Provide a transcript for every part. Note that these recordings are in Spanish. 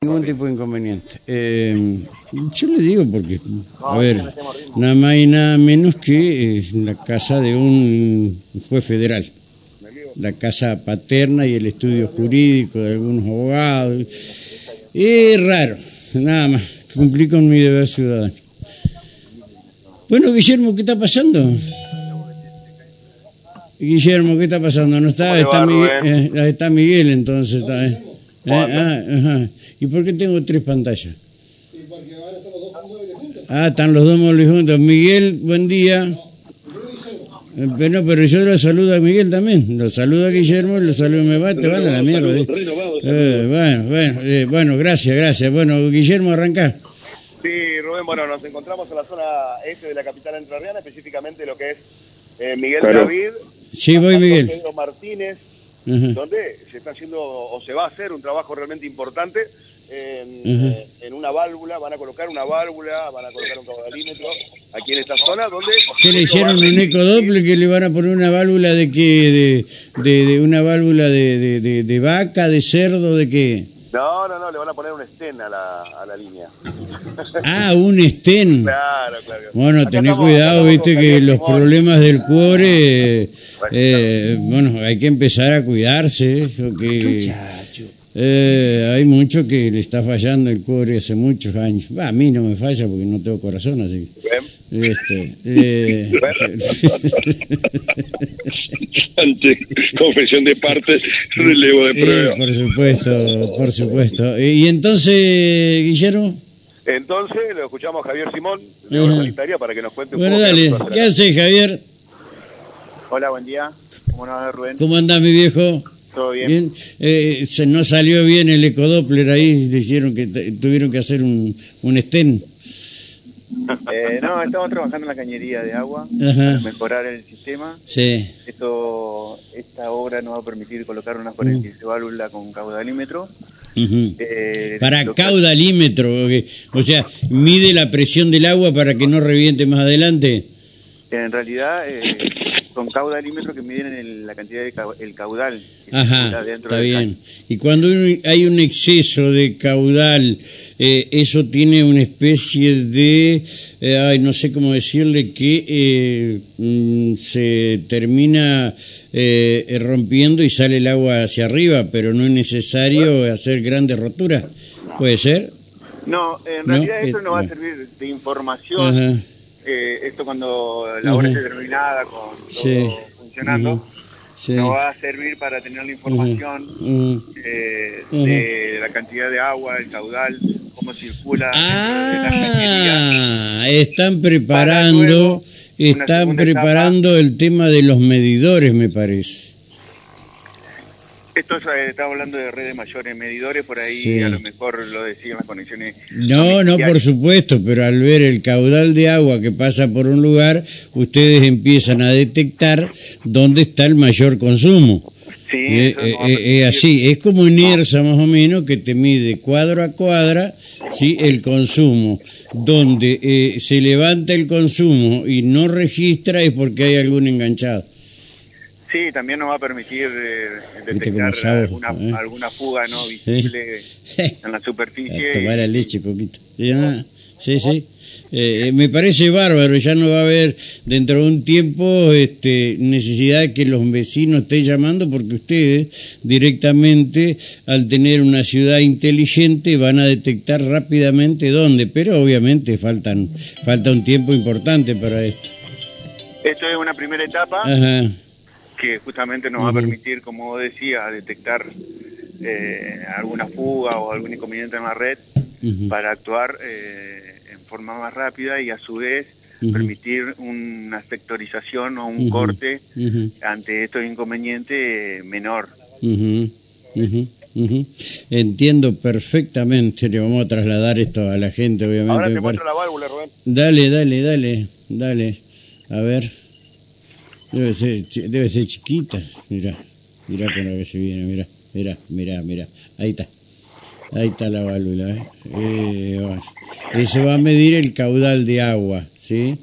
Ningún tipo de inconveniente. Eh, yo le digo porque, a ver, nada más y nada menos que es la casa de un juez federal. La casa paterna y el estudio jurídico de algunos abogados. Es raro, nada más. Cumplí con mi deber ciudadano. Bueno, Guillermo, ¿qué está pasando? Guillermo, ¿qué está pasando? No está, está Miguel, eh, está Miguel entonces. Está, eh. Eh, ah, ajá. ¿Y por qué tengo tres pantallas? Ah, están los dos móviles juntos. Miguel, buen día. Pero, pero yo lo saludo a Miguel también. Lo saludo a Guillermo y lo saludo. Me va, te van a la mierda. Eh, bueno, bueno, eh, bueno, gracias, gracias. Bueno, Guillermo, arranca. Sí, Rubén, bueno, nos encontramos en la zona este de la capital entrerriana, específicamente lo que es eh, Miguel David. Sí, voy, Miguel. Pedro Martínez, donde se está haciendo o se va a hacer un trabajo realmente importante en, eh, en, una válvula, van a colocar una válvula, van a colocar un caudalímetro aquí en esta zona donde... ¿Qué le hicieron un ecodoble que le van a poner una válvula de qué? De, de, de una válvula de, de, de, vaca, de cerdo, de qué? No, no, no, le van a poner un estén a la, a la línea. Ah, un estén. Claro, claro. Bueno, Acá tené estamos- cuidado, viste que los problemas del cuore, eh, eh, bueno, hay que empezar a cuidarse, eso que eh, hay mucho que le está fallando el cuore hace muchos años. Va, a mí no me falla porque no tengo corazón, así este, eh, ante confesión de parte, relevo de eh, prueba. por supuesto, por supuesto. Eh, Y entonces, Guillermo, Entonces lo escuchamos a Javier Simón de Sanitaria para que nos cuente un bueno, poco qué es dale, ¿qué haces, Javier? Hola, buen día. ¿Cómo va, Rubén? ¿Cómo andás, mi viejo? ¿Todo bien? Bien, eh, se no salió bien el ecodoppler ahí, le hicieron que tuvieron que hacer un, un stent. Eh, no, estamos trabajando en la cañería de agua Ajá. para mejorar el sistema. Sí. Esto, esta obra nos va a permitir colocar una 46 válvula con caudalímetro. Eh, Para caudalímetro, o sea, mide la presión del agua para que no reviente más adelante. En realidad, eh, con caudalímetro que miden el- la cantidad de cau- el caudal. que Ajá, dentro está del bien. caño. Y cuando hay un exceso de caudal, eh, eso tiene una especie de, eh, ay, no sé cómo decirle, que eh, mm, se termina eh, rompiendo y sale el agua hacia arriba, pero no es necesario hacer grandes roturas. ¿Puede ser? No, en No, realidad esto eh, nos va a bueno. servir de información. Ajá. Eh, esto cuando la obra Ujú. esté terminada con todo Sí. funcionando, Ujú. Sí. nos va a servir para tener la información eh, de la cantidad de agua, el caudal, cómo circula de. Ah, están Para preparando, luego, están preparando el tema de los medidores, me parece. Esto es, eh, estamos hablando de redes mayores medidores, por ahí Sí. a lo mejor lo decían las conexiones. No, no, por supuesto, pero al ver el caudal de agua que pasa por un lugar, ustedes empiezan a detectar dónde está el mayor consumo. Sí, Eh, eh, así, es como en ERSA más o menos que te mide cuadro a cuadra ¿sí? el consumo. Donde eh, se levanta el consumo y no registra es porque hay algún enganchado. Sí, también nos va a permitir eh, detectar sabe, alguna, ¿eh? alguna fuga no visible en la superficie. A tomar la leche, poquito. Sí, sí. sí. Eh, eh, me parece bárbaro, ya no va a haber dentro de un tiempo este, necesidad de que los vecinos estén llamando porque ustedes directamente al tener una ciudad inteligente van a detectar rápidamente dónde, pero obviamente faltan falta un tiempo importante para esto. Esto es una primera etapa Ajá. Que justamente nos va a permitir, como vos decías, detectar eh, alguna fuga o algún inconveniente en la red para actuar eh, en forma más rápida y a su vez permitir una sectorización o un corte ante estos inconvenientes eh, menor. Ujú. Entiendo perfectamente, le vamos a trasladar esto a la gente, obviamente. Ahora te muestro la válvula, Rubén. Dale, dale, dale, dale. A ver. Debe ser, debe ser chiquita. Mira, mira con lo que se viene, mira, mira, mira, mira. Ahí está. Ahí está la válvula. ¿eh? Eh. Eso va a medir el caudal de agua, ¿sí?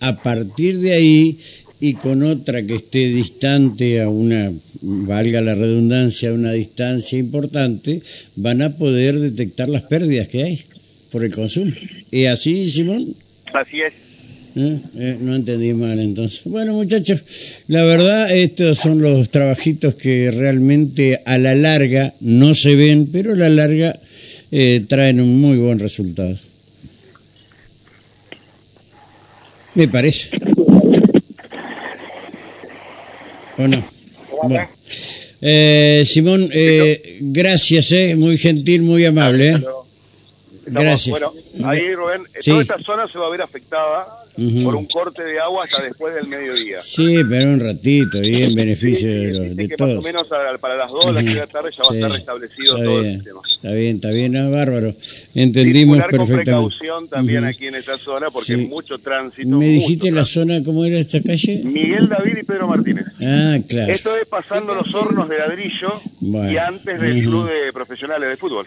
A partir de ahí y con otra que esté distante a una, valga la redundancia, a una distancia importante, van a poder detectar las pérdidas que hay por el consumo. ¿Es así, Simón? Así es. ¿Eh? Eh, no entendí mal entonces. Bueno, muchachos, la verdad, estos son los trabajitos que realmente a la larga no se ven, pero a la larga eh, traen un muy buen resultado. Me parece. ¿O no? Bueno. Eh, Simón, eh, gracias, eh, muy gentil, muy amable. Gracias. Bueno, ahí Rubén, toda esta zona se va a ver afectada por un corte de agua hasta después del mediodía. Sí, pero un ratito, y en beneficio de, los, de todos. Más o menos para las 2 de la tarde ya va a estar restablecido todo el sistema. Está bien, está bien, no, bárbaro. Entendimos perfectamente. con precaución también aquí en esa zona porque hay mucho tránsito. ¿Me dijiste la zona cómo era esta calle? Miguel David y Pedro Martínez. Ah, claro. Esto es pasando los hornos de ladrillo y antes del club de profesionales de fútbol.